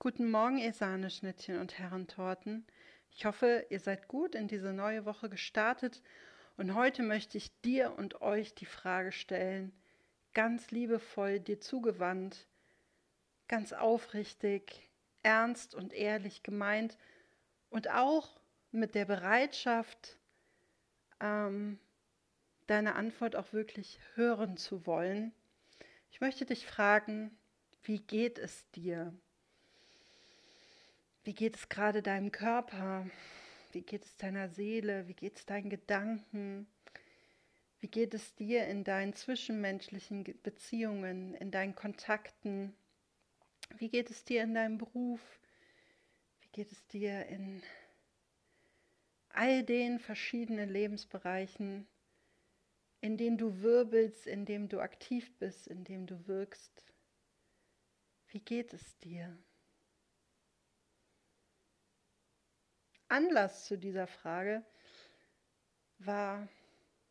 Guten Morgen, ihr Sahneschnittchen und Herrentorten. Ich hoffe, ihr seid gut in diese neue Woche gestartet und heute möchte ich dir und euch die Frage stellen, ganz liebevoll dir zugewandt, ganz aufrichtig, ernst und ehrlich gemeint und auch mit der Bereitschaft, ähm, deine Antwort auch wirklich hören zu wollen. Ich möchte dich fragen, wie geht es dir? Wie geht es gerade deinem Körper? Wie geht es deiner Seele? Wie geht es deinen Gedanken? Wie geht es dir in deinen zwischenmenschlichen Beziehungen, in deinen Kontakten? Wie geht es dir in deinem Beruf? Wie geht es dir in all den verschiedenen Lebensbereichen, in denen du wirbelst, in denen du aktiv bist, in denen du wirkst? Wie geht es dir? Anlass zu dieser Frage war,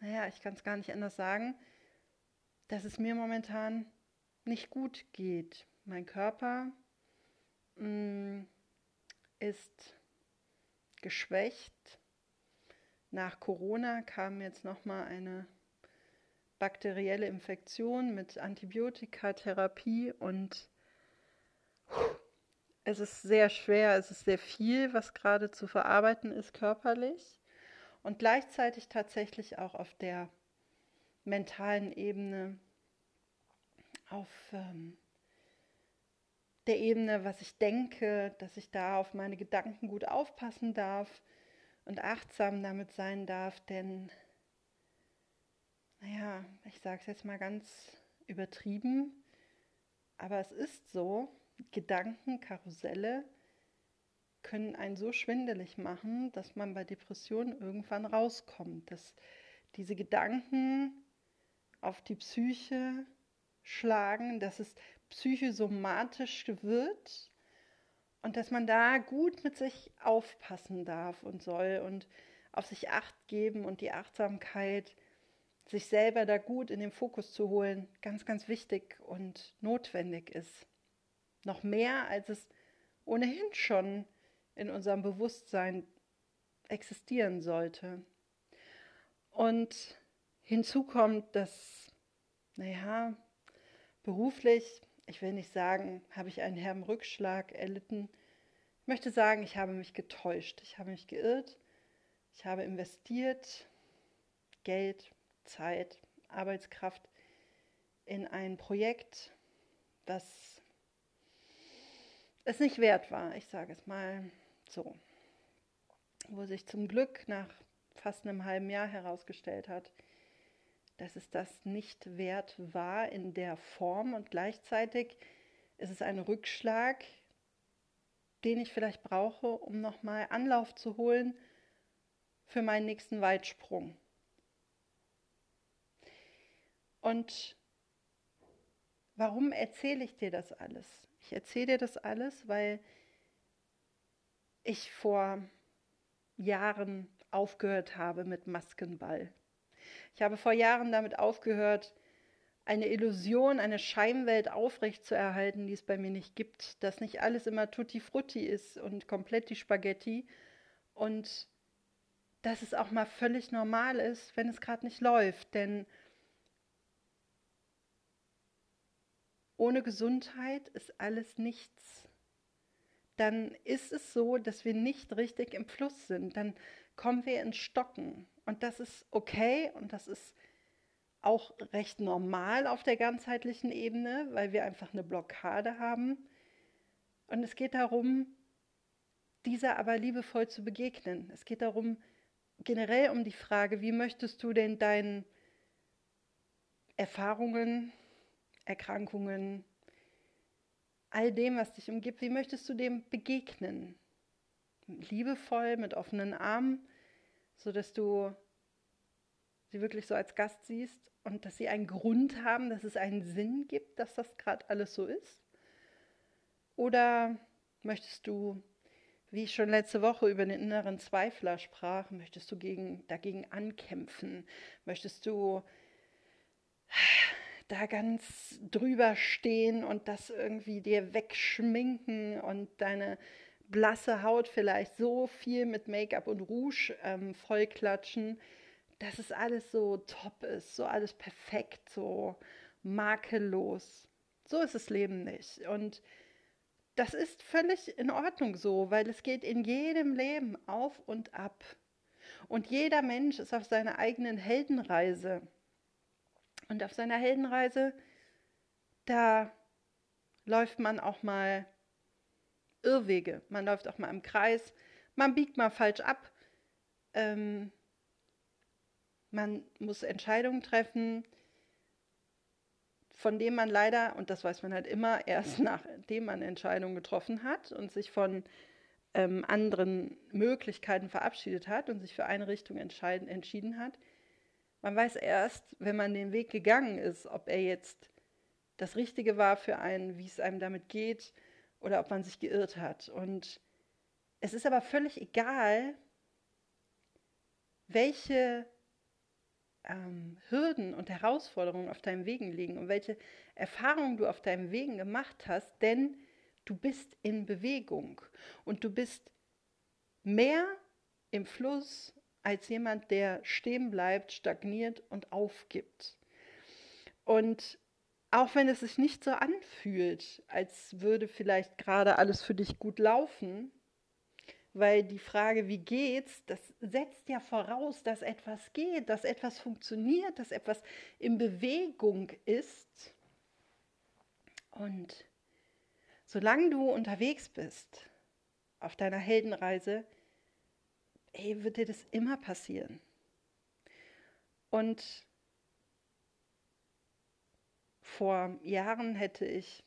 naja, ich kann es gar nicht anders sagen, dass es mir momentan nicht gut geht. Mein Körper mh, mm, ist geschwächt. Nach Corona kam jetzt nochmal eine bakterielle Infektion mit Antibiotikatherapie und es ist sehr schwer, es ist sehr viel, was gerade zu verarbeiten ist körperlich und gleichzeitig tatsächlich auch auf der mentalen Ebene, auf ähm, der Ebene, was ich denke, dass ich da auf meine Gedanken gut aufpassen darf und achtsam damit sein darf, denn, naja, ich sage es jetzt mal ganz übertrieben, aber es ist so, Gedankenkarusselle können einen so schwindelig machen, dass man bei Depressionen irgendwann rauskommt, dass diese Gedanken auf die Psyche schlagen, dass es psychosomatisch wird und dass man da gut mit sich aufpassen darf und soll und auf sich acht geben und die Achtsamkeit, sich selber da gut in den Fokus zu holen, ganz, ganz wichtig und notwendig ist. Noch mehr, als es ohnehin schon in unserem Bewusstsein existieren sollte. Und hinzu kommt, dass, naja, beruflich, ich will nicht sagen, habe ich einen herben Rückschlag erlitten. Ich möchte sagen, ich habe mich getäuscht, ich habe mich geirrt, ich habe investiert Geld, Zeit, Arbeitskraft in ein Projekt, das es nicht wert war, ich sage es mal so. Wo sich zum Glück nach fast einem halben Jahr herausgestellt hat, dass es das nicht wert war in der Form und gleichzeitig ist es ein Rückschlag, den ich vielleicht brauche, um nochmal Anlauf zu holen für meinen nächsten Weitsprung. Und warum erzähle ich dir das alles? Ich erzähle dir das alles, weil ich vor Jahren aufgehört habe mit Maskenball. Ich habe vor Jahren damit aufgehört, eine Illusion, eine Scheinwelt aufrechtzuerhalten, die es bei mir nicht gibt, dass nicht alles immer tutti frutti ist und komplett die Spaghetti und dass es auch mal völlig normal ist, wenn es gerade nicht läuft, denn ohne Gesundheit ist alles nichts. Dann ist es so, dass wir nicht richtig im Fluss sind. Dann kommen wir ins Stocken. Und das ist okay und das ist auch recht normal auf der ganzheitlichen Ebene, weil wir einfach eine Blockade haben. Und es geht darum, dieser aber liebevoll zu begegnen. Es geht darum, generell um die Frage, wie möchtest du denn deinen Erfahrungen, Erkrankungen, all dem, was dich umgibt, wie möchtest du dem begegnen? Liebevoll, mit offenen Armen, sodass du sie wirklich so als Gast siehst und dass sie einen Grund haben, dass es einen Sinn gibt, dass das gerade alles so ist? Oder möchtest du, wie ich schon letzte Woche über den inneren Zweifler sprach, möchtest du gegen, dagegen ankämpfen? Möchtest du da ganz drüber stehen und das irgendwie dir wegschminken und deine blasse Haut vielleicht so viel mit Make-up und Rouge ähm, vollklatschen, dass es alles so top ist, so alles perfekt, so makellos. So ist das Leben nicht. Und das ist völlig in Ordnung so, weil es geht in jedem Leben auf und ab. Und jeder Mensch ist auf seiner eigenen Heldenreise. Und auf seiner Heldenreise, da läuft man auch mal Irrwege. Man läuft auch mal im Kreis. Man biegt mal falsch ab. Ähm, man muss Entscheidungen treffen, von denen man leider, und das weiß man halt immer, erst nachdem man Entscheidungen getroffen hat und sich von ähm, anderen Möglichkeiten verabschiedet hat und sich für eine Richtung entschieden hat. Man weiß erst, wenn man den Weg gegangen ist, ob er jetzt das Richtige war für einen, wie es einem damit geht oder ob man sich geirrt hat. Und es ist aber völlig egal, welche ähm, Hürden und Herausforderungen auf deinem Wegen liegen und welche Erfahrungen du auf deinem Wegen gemacht hast, denn du bist in Bewegung und du bist mehr im Fluss als jemand, der stehen bleibt, stagniert und aufgibt. Und auch wenn es sich nicht so anfühlt, als würde vielleicht gerade alles für dich gut laufen, weil die Frage, wie geht's, das setzt ja voraus, dass etwas geht, dass etwas funktioniert, dass etwas in Bewegung ist. Und solange du unterwegs bist auf deiner Heldenreise, ey, wird dir das immer passieren. Und vor Jahren hätte ich,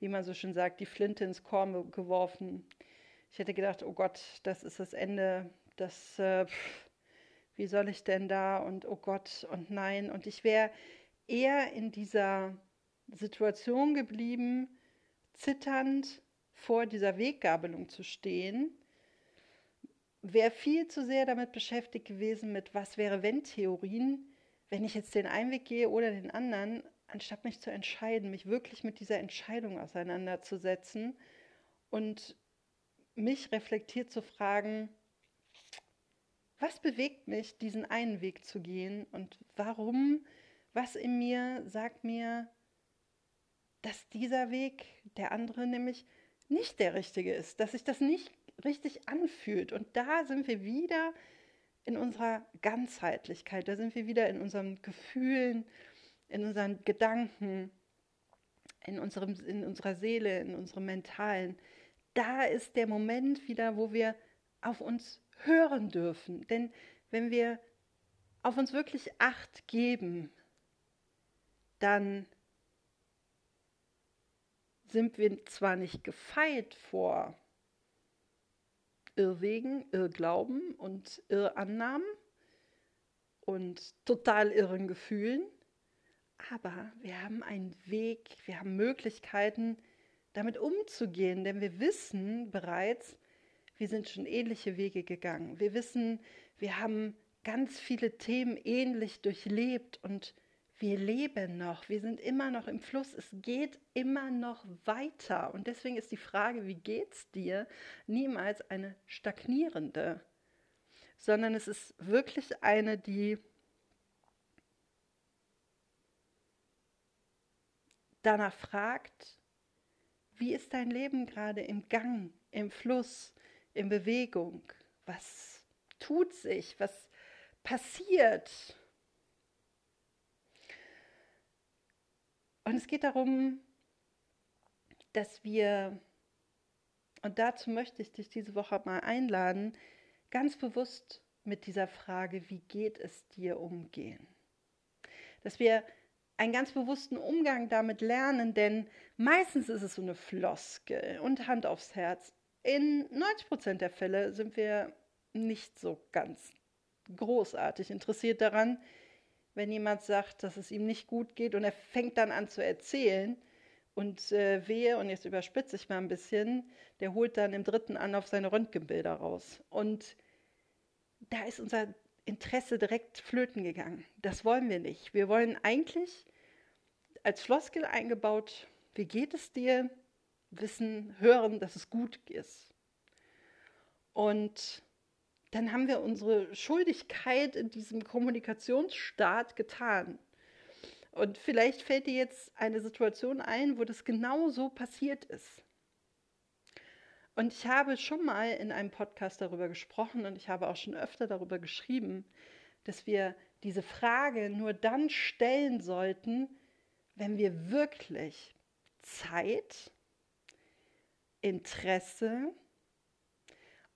wie man so schön sagt, die Flinte ins Korn geworfen ich hätte gedacht, oh Gott, das ist das Ende, das, äh, wie soll ich denn da und oh Gott und nein. Und ich wäre eher in dieser Situation geblieben, zitternd vor dieser Weggabelung zu stehen, wäre viel zu sehr damit beschäftigt gewesen mit was wäre wenn Theorien, wenn ich jetzt den einen Weg gehe oder den anderen, anstatt mich zu entscheiden, mich wirklich mit dieser Entscheidung auseinanderzusetzen und mich reflektiert zu fragen, was bewegt mich, diesen einen Weg zu gehen und warum, was in mir sagt mir, dass dieser Weg, der andere nämlich nicht der richtige ist, dass sich das nicht richtig anfühlt. Und da sind wir wieder in unserer Ganzheitlichkeit, da sind wir wieder in unseren Gefühlen, in unseren Gedanken, in, unserem, in unserer Seele, in unserem Mentalen da ist der Moment wieder, wo wir auf uns hören dürfen. Denn wenn wir auf uns wirklich acht geben, dann sind wir zwar nicht gefeit vor Irrwegen, Irrglauben und Irrannahmen und total irren Gefühlen, aber wir haben einen Weg, wir haben Möglichkeiten, damit umzugehen, denn wir wissen bereits, wir sind schon ähnliche Wege gegangen. Wir wissen, wir haben ganz viele Themen ähnlich durchlebt und wir leben noch, wir sind immer noch im Fluss, es geht immer noch weiter. Und deswegen ist die Frage, wie geht's dir, niemals eine stagnierende, sondern es ist wirklich eine, die danach fragt, wie ist dein Leben gerade im Gang, im Fluss, in Bewegung? Was tut sich? Was passiert? Und es geht darum, dass wir, und dazu möchte ich dich diese Woche mal einladen, ganz bewusst mit dieser Frage, wie geht es dir umgehen? Dass wir einen ganz bewussten Umgang damit lernen, denn meistens ist es so eine Floskel und Hand aufs Herz. In 90 Prozent der Fälle sind wir nicht so ganz großartig interessiert daran, wenn jemand sagt, dass es ihm nicht gut geht und er fängt dann an zu erzählen und äh, wehe, und jetzt überspitze ich mal ein bisschen, der holt dann im dritten Anlauf seine Röntgenbilder raus. Und da ist unser Interesse direkt flöten gegangen. Das wollen wir nicht. Wir wollen eigentlich als Floskel eingebaut, wie geht es dir? Wissen, hören, dass es gut ist. Und dann haben wir unsere Schuldigkeit in diesem Kommunikationsstaat getan. Und vielleicht fällt dir jetzt eine Situation ein, wo das genau so passiert ist. Und ich habe schon mal in einem Podcast darüber gesprochen und ich habe auch schon öfter darüber geschrieben, dass wir diese Frage nur dann stellen sollten, wenn wir wirklich Zeit, Interesse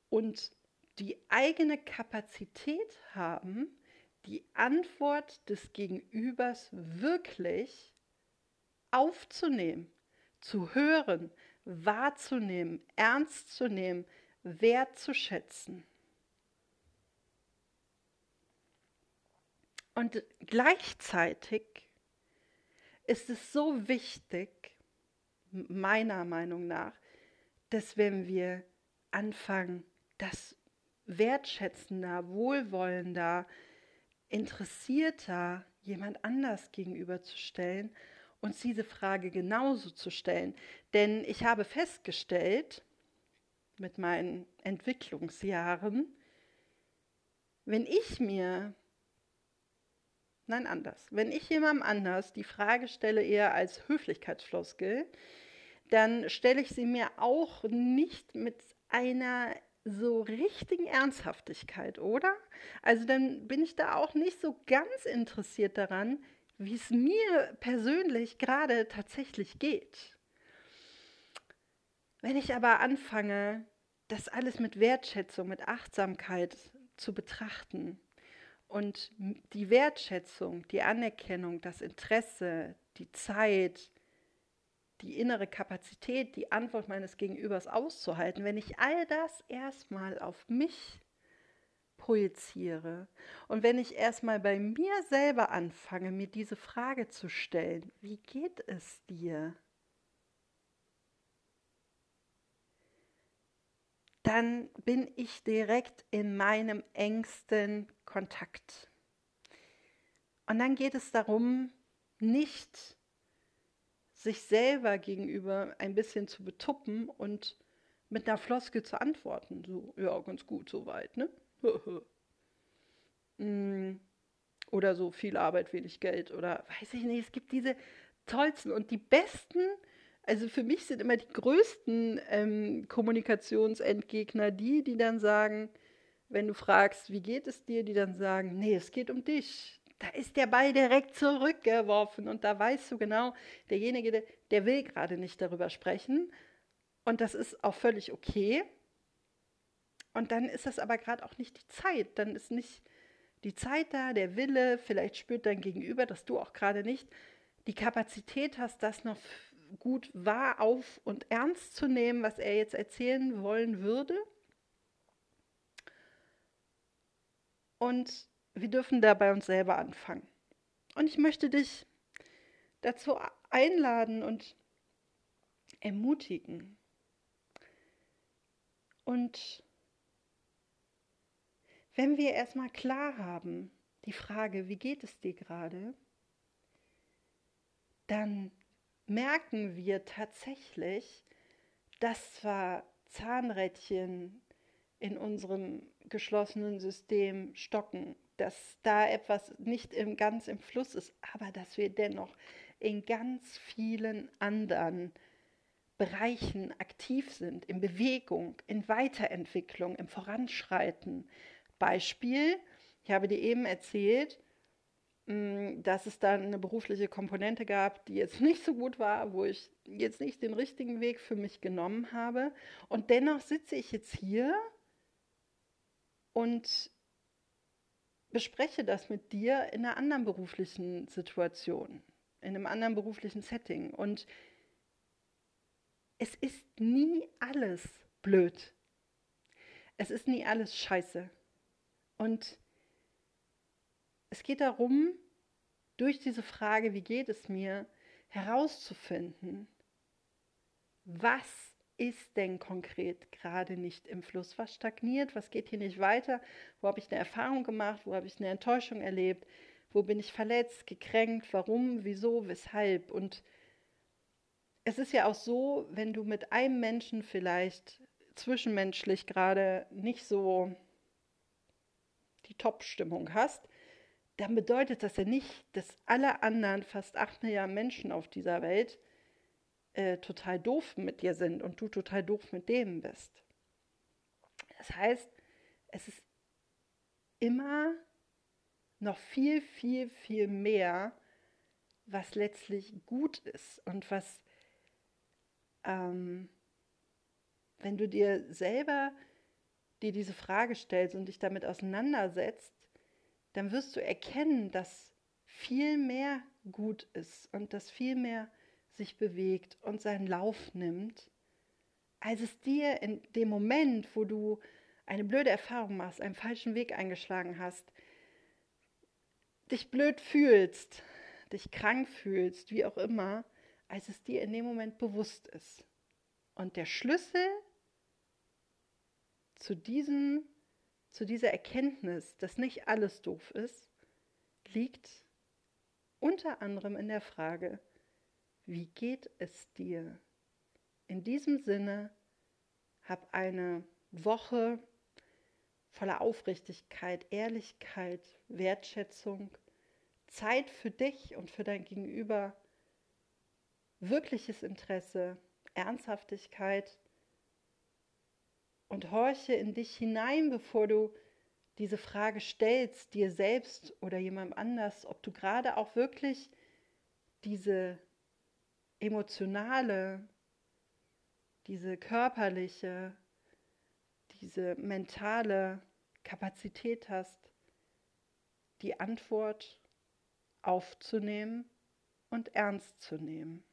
und die eigene Kapazität haben, die Antwort des Gegenübers wirklich aufzunehmen, zu hören, wahrzunehmen, ernst zu nehmen, wertzuschätzen. Und gleichzeitig ist es so wichtig, meiner Meinung nach, dass wenn wir anfangen, das wertschätzender, wohlwollender, interessierter jemand anders gegenüberzustellen, uns diese Frage genauso zu stellen. Denn ich habe festgestellt, mit meinen Entwicklungsjahren, wenn ich mir, nein anders, wenn ich jemandem anders die Frage stelle eher als Höflichkeitsfloskel, dann stelle ich sie mir auch nicht mit einer so richtigen Ernsthaftigkeit, oder? Also dann bin ich da auch nicht so ganz interessiert daran, wie es mir persönlich gerade tatsächlich geht. Wenn ich aber anfange, das alles mit Wertschätzung, mit Achtsamkeit zu betrachten und die Wertschätzung, die Anerkennung, das Interesse, die Zeit, die innere Kapazität, die Antwort meines Gegenübers auszuhalten, wenn ich all das erstmal auf mich projiziere und wenn ich erstmal bei mir selber anfange, mir diese Frage zu stellen, wie geht es dir? Dann bin ich direkt in meinem engsten Kontakt. Und dann geht es darum, nicht sich selber gegenüber ein bisschen zu betuppen und mit einer Floskel zu antworten. So, ja, ganz gut, soweit, ne? Mm, oder so viel Arbeit, wenig Geld oder weiß ich nicht. Es gibt diese tollsten und die besten, also für mich sind immer die größten ähm, Kommunikationsentgegner die, die dann sagen, wenn du fragst, wie geht es dir, die dann sagen, nee, es geht um dich da ist der Ball direkt zurückgeworfen und da weißt du genau, derjenige, der, will gerade nicht darüber sprechen und das ist auch völlig okay. Und dann ist das aber gerade auch nicht die Zeit, dann ist nicht die Zeit da, der Wille, vielleicht spürt dein Gegenüber, dass du auch gerade nicht die Kapazität hast, das noch gut wahr auf und ernst zu nehmen, was er jetzt erzählen wollen würde. Und wir dürfen da bei uns selber anfangen. Und ich möchte dich dazu einladen und ermutigen. Und wenn wir erstmal klar haben, die Frage, wie geht es dir gerade, dann merken wir tatsächlich, dass zwar Zahnrädchen in unserem geschlossenen System stocken dass da etwas nicht im, ganz im Fluss ist, aber dass wir dennoch in ganz vielen anderen Bereichen aktiv sind, in Bewegung, in Weiterentwicklung, im Voranschreiten. Beispiel, ich habe dir eben erzählt, mm, dass es dann eine berufliche Komponente gab, die jetzt nicht so gut war, wo ich jetzt nicht den richtigen Weg für mich genommen habe. Und dennoch sitze ich jetzt hier und bespreche das mit dir in einer anderen beruflichen Situation, in einem anderen beruflichen Setting. Und es ist nie alles blöd. Es ist nie alles scheiße. Und es geht darum, durch diese Frage, wie geht es mir, herauszufinden, was ist denn konkret gerade nicht im Fluss? Was stagniert? Was geht hier nicht weiter? Wo habe ich eine Erfahrung gemacht? Wo habe ich eine Enttäuschung erlebt? Wo bin ich verletzt, gekränkt, warum, wieso, weshalb? Und es ist ja auch so, wenn du mit einem Menschen vielleicht zwischenmenschlich gerade nicht so die Top-Stimmung hast, dann bedeutet das ja nicht, dass alle anderen fast acht Milliarden Menschen auf dieser Welt äh, total doof mit dir sind und du total doof mit denen bist. Das heißt, es ist immer noch viel, viel, viel mehr, was letztlich gut ist und was, ähm, wenn du dir selber dir diese Frage stellst und dich damit auseinandersetzt, dann wirst du erkennen, dass viel mehr gut ist und dass viel mehr sich bewegt und seinen Lauf nimmt, als es dir in dem Moment, wo du eine blöde Erfahrung machst, einen falschen Weg eingeschlagen hast, dich blöd fühlst, dich krank fühlst, wie auch immer, als es dir in dem Moment bewusst ist. Und der Schlüssel zu, diesem, zu dieser Erkenntnis, dass nicht alles doof ist, liegt unter anderem in der Frage, wie geht es dir? In diesem Sinne, hab eine Woche voller Aufrichtigkeit, Ehrlichkeit, Wertschätzung, Zeit für dich und für dein Gegenüber, wirkliches Interesse, Ernsthaftigkeit und horche in dich hinein, bevor du diese Frage stellst, dir selbst oder jemandem anders, ob du gerade auch wirklich diese emotionale, diese körperliche, diese mentale Kapazität hast, die Antwort aufzunehmen und ernst zu nehmen.